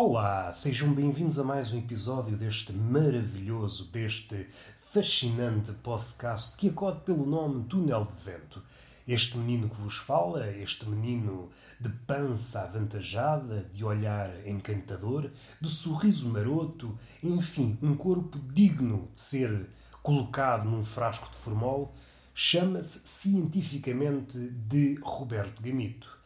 Olá, sejam bem-vindos a mais um episódio deste maravilhoso, deste fascinante podcast que acode pelo nome Túnel de Vento. Este menino que vos fala, este menino de pança avantajada, de olhar encantador, de sorriso maroto, enfim, um corpo digno de ser colocado num frasco de formol, chama-se cientificamente de Roberto Gamito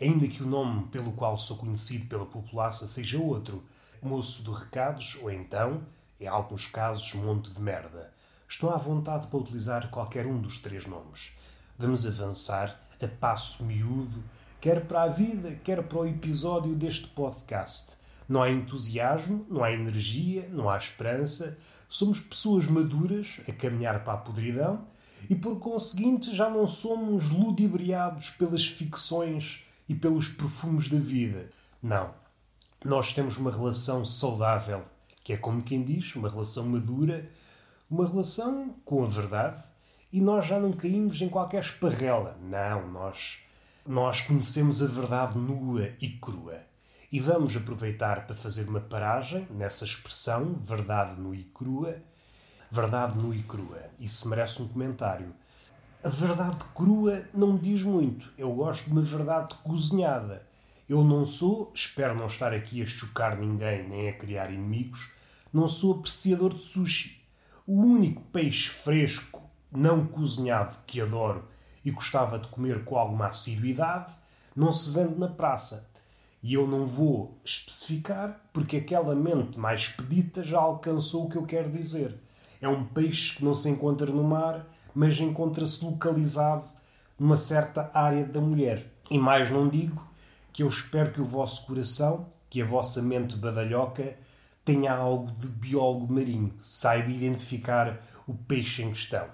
ainda que o nome pelo qual sou conhecido pela população seja outro, moço de recados, ou então, em alguns casos, monte de merda. Estou à vontade para utilizar qualquer um dos três nomes. Vamos avançar a passo miúdo, quer para a vida, quer para o episódio deste podcast. Não há entusiasmo, não há energia, não há esperança. Somos pessoas maduras a caminhar para a podridão e, por conseguinte, já não somos ludibriados pelas ficções e pelos perfumes da vida. Não. Nós temos uma relação saudável, que é como quem diz, uma relação madura, uma relação com a verdade, e nós já não caímos em qualquer esparrela. Não, nós nós conhecemos a verdade nua e crua. E vamos aproveitar para fazer uma paragem nessa expressão, verdade nua e crua. Verdade nua e crua. Isso merece um comentário. A verdade crua não diz muito. Eu gosto de uma verdade cozinhada. Eu não sou, espero não estar aqui a chocar ninguém nem a criar inimigos, não sou apreciador de sushi. O único peixe fresco, não cozinhado, que adoro e gostava de comer com alguma assiduidade, não se vende na praça. E eu não vou especificar porque aquela mente mais expedita já alcançou o que eu quero dizer. É um peixe que não se encontra no mar mas encontra-se localizado numa certa área da mulher. E mais não digo que eu espero que o vosso coração, que a vossa mente badalhoca, tenha algo de biólogo marinho, saiba identificar o peixe em questão.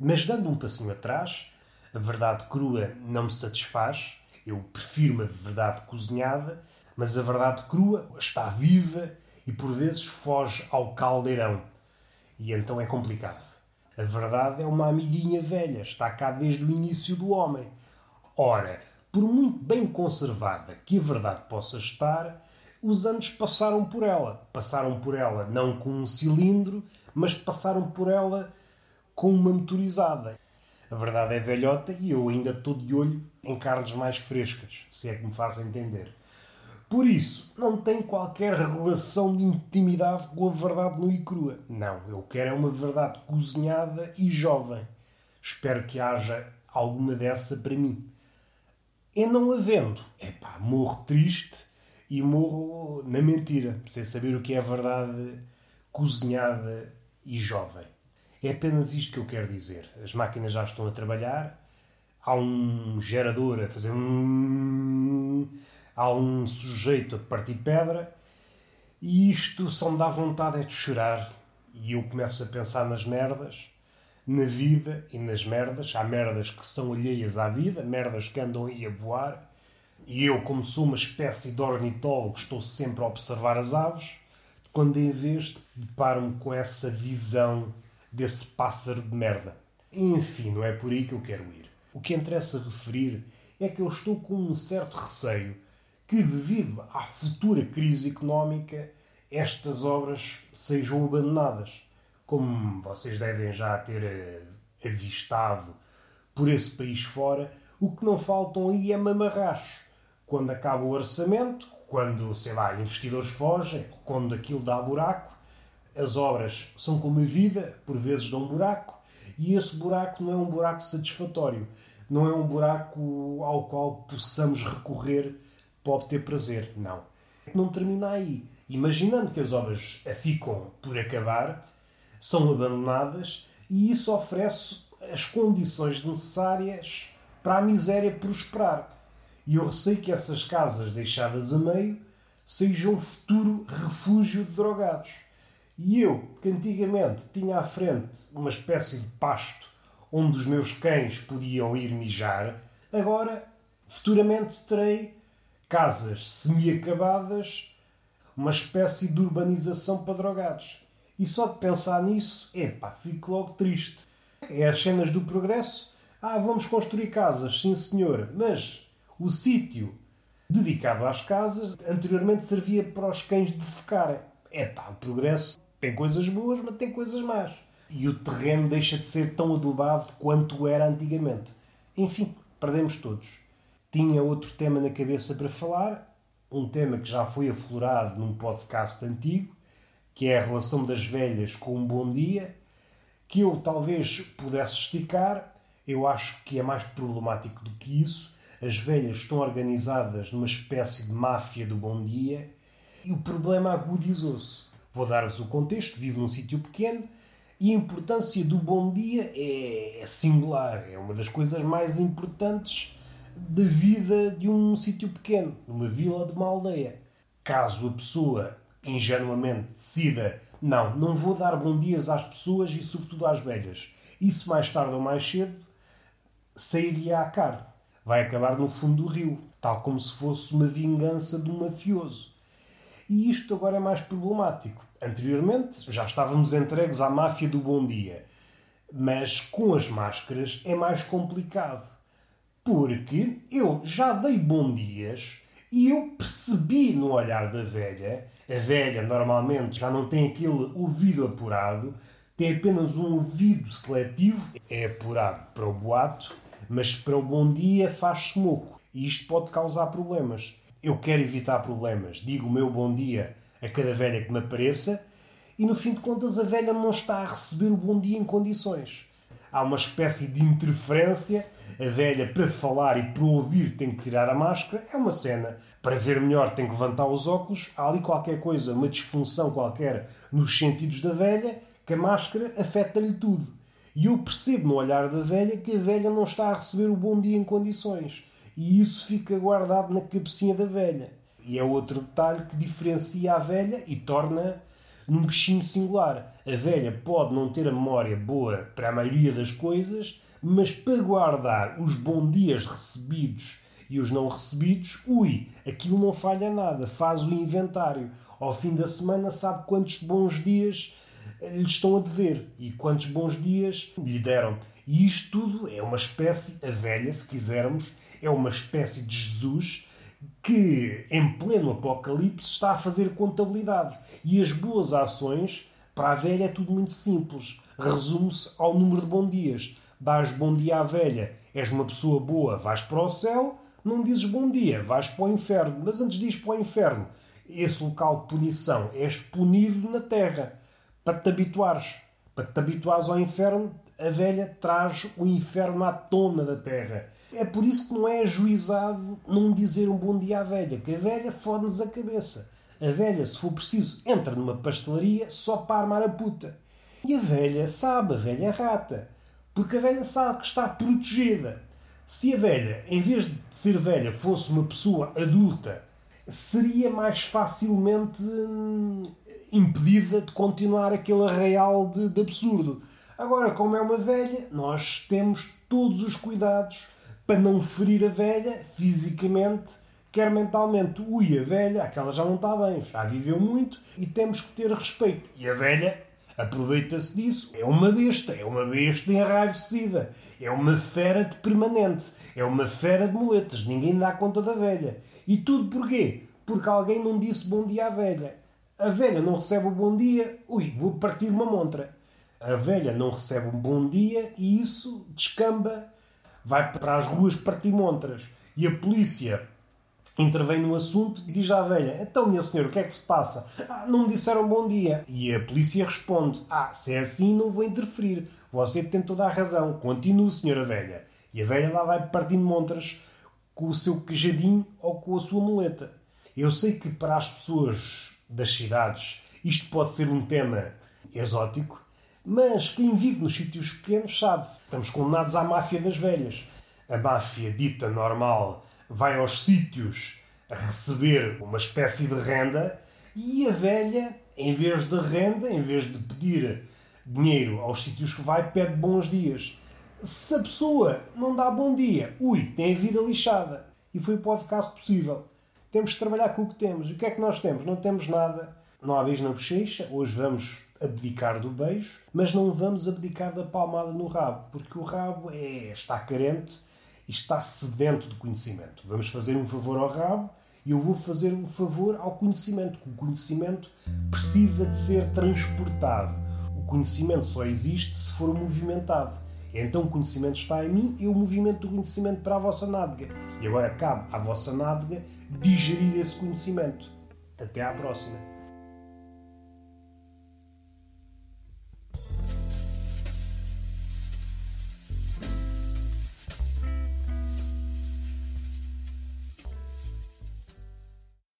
Mas dando um passinho atrás, a verdade crua não me satisfaz, eu prefiro uma verdade cozinhada, mas a verdade crua está viva e por vezes foge ao caldeirão. E então é complicado. A verdade é uma amiguinha velha, está cá desde o início do homem. Ora, por muito bem conservada que a verdade possa estar, os anos passaram por ela. Passaram por ela não com um cilindro, mas passaram por ela com uma motorizada. A verdade é velhota e eu ainda estou de olho em carnes mais frescas, se é que me faz entender. Por isso, não tenho qualquer relação de intimidade com a verdade nua e crua. Não, eu quero é uma verdade cozinhada e jovem. Espero que haja alguma dessa para mim. E não havendo, epá, morro triste e morro na mentira, sem saber o que é a verdade cozinhada e jovem. É apenas isto que eu quero dizer. As máquinas já estão a trabalhar, há um gerador a fazer um há um sujeito a partir pedra e isto só me dá vontade é de chorar. E eu começo a pensar nas merdas, na vida e nas merdas. Há merdas que são alheias à vida, merdas que andam aí a voar. E eu, como sou uma espécie de ornitólogo, estou sempre a observar as aves, quando em vez deparo-me com essa visão desse pássaro de merda. Enfim, não é por aí que eu quero ir. O que interessa referir é que eu estou com um certo receio que, devido à futura crise económica, estas obras sejam abandonadas. Como vocês devem já ter eh, avistado por esse país fora, o que não faltam aí é mamarrachos. Quando acaba o orçamento, quando, sei lá, investidores fogem, quando aquilo dá buraco, as obras são como a vida, por vezes dão buraco, e esse buraco não é um buraco satisfatório, não é um buraco ao qual possamos recorrer para obter prazer. Não. Não termina aí. Imaginando que as obras ficam por acabar, são abandonadas e isso oferece as condições necessárias para a miséria prosperar. E eu receio que essas casas deixadas a meio sejam um futuro refúgio de drogados. E eu, que antigamente tinha à frente uma espécie de pasto onde os meus cães podiam ir mijar, agora, futuramente, terei casas semi-acabadas, uma espécie de urbanização para drogados. E só de pensar nisso, epá, fico logo triste. É as cenas do progresso. Ah, vamos construir casas, sim senhor, mas o sítio dedicado às casas, anteriormente servia para os cães defecarem. É pá, o progresso tem coisas boas, mas tem coisas más. E o terreno deixa de ser tão adubado quanto era antigamente. Enfim, perdemos todos. Tinha outro tema na cabeça para falar, um tema que já foi aflorado num podcast antigo, que é a relação das velhas com um bom dia, que eu talvez pudesse esticar. Eu acho que é mais problemático do que isso. As velhas estão organizadas numa espécie de máfia do bom dia e o problema agudizou-se. Vou dar-vos o contexto: vivo num sítio pequeno e a importância do bom dia é, é singular, é uma das coisas mais importantes da vida de um sítio pequeno, numa vila de uma aldeia. Caso a pessoa ingenuamente decida não, não vou dar bom dias às pessoas e sobretudo às velhas. Isso mais tarde ou mais cedo sairia a caro. Vai acabar no fundo do rio, tal como se fosse uma vingança de um mafioso. E isto agora é mais problemático. Anteriormente já estávamos entregues à máfia do bom dia, mas com as máscaras é mais complicado. Porque eu já dei bom dias e eu percebi no olhar da velha, a velha normalmente já não tem aquele ouvido apurado, tem apenas um ouvido seletivo, é apurado para o boato, mas para o bom dia faz-se moco. E isto pode causar problemas. Eu quero evitar problemas. Digo o meu bom dia a cada velha que me apareça e no fim de contas a velha não está a receber o bom dia em condições. Há uma espécie de interferência a velha, para falar e para ouvir, tem que tirar a máscara, é uma cena. Para ver melhor, tem que levantar os óculos. Há ali qualquer coisa, uma disfunção qualquer nos sentidos da velha, que a máscara afeta-lhe tudo. E eu percebo no olhar da velha que a velha não está a receber o bom dia em condições. E isso fica guardado na cabecinha da velha. E é outro detalhe que diferencia a velha e torna num bichinho singular. A velha pode não ter a memória boa para a maioria das coisas, mas para guardar os bons dias recebidos e os não recebidos, ui, aquilo não falha nada, faz o inventário. Ao fim da semana sabe quantos bons dias eh, lhe estão a dever e quantos bons dias lhe deram. E isto tudo é uma espécie, a velha, se quisermos, é uma espécie de Jesus que, em pleno apocalipse, está a fazer contabilidade. E as boas ações, para a velha, é tudo muito simples. Resume-se ao número de bons dias dás bom dia à velha, és uma pessoa boa, vais para o céu, não dizes bom dia, vais para o inferno. Mas antes diz para o inferno, esse local de punição, és punido na terra, para te habituares. Para te habituares ao inferno, a velha traz o inferno à tona da terra. É por isso que não é ajuizado não dizer um bom dia à velha, que a velha fode-nos a cabeça. A velha, se for preciso, entra numa pastelaria só para armar a puta. E a velha sabe, a velha é rata. Porque a velha sabe que está protegida. Se a velha, em vez de ser velha, fosse uma pessoa adulta, seria mais facilmente hum, impedida de continuar aquele arraial de, de absurdo. Agora, como é uma velha, nós temos todos os cuidados para não ferir a velha fisicamente, quer mentalmente. Ui, a velha, aquela já não está bem, já viveu muito e temos que ter respeito. E a velha aproveita-se disso. É uma besta, é uma besta enraivecida, é uma fera de permanente, é uma fera de muletas. Ninguém dá conta da velha. E tudo porquê? Porque alguém não disse bom dia à velha. A velha não recebe o bom dia, ui, vou partir uma montra. A velha não recebe um bom dia e isso descamba, vai para as ruas partir montras. E a polícia intervém no assunto e diz à velha: Então, minha senhora, o que é que se passa? Ah, não me disseram bom dia. E a polícia responde: Ah, se é assim, não vou interferir. Você tem toda a razão. Continue, senhora velha. E a velha lá vai partindo montras com o seu queijadinho ou com a sua muleta. Eu sei que para as pessoas das cidades isto pode ser um tema exótico, mas quem vive nos sítios pequenos sabe. Estamos condenados à máfia das velhas. A máfia dita normal vai aos sítios a receber uma espécie de renda e a velha, em vez de renda, em vez de pedir dinheiro aos sítios que vai, pede bons dias. Se a pessoa não dá bom dia, ui, tem a vida lixada. E foi o podcast possível. Temos de trabalhar com o que temos. E o que é que nós temos? Não temos nada. Não há beijo na bochecha. Hoje vamos abdicar do beijo, mas não vamos abdicar da palmada no rabo, porque o rabo é, está carente e está sedento de conhecimento. Vamos fazer um favor ao rabo E eu vou fazer um favor ao conhecimento, que o conhecimento precisa de ser transportado. O conhecimento só existe se for movimentado. Então o conhecimento está em mim, eu movimento o conhecimento para a vossa nádega. E agora cabe à vossa nádega digerir esse conhecimento. Até à próxima.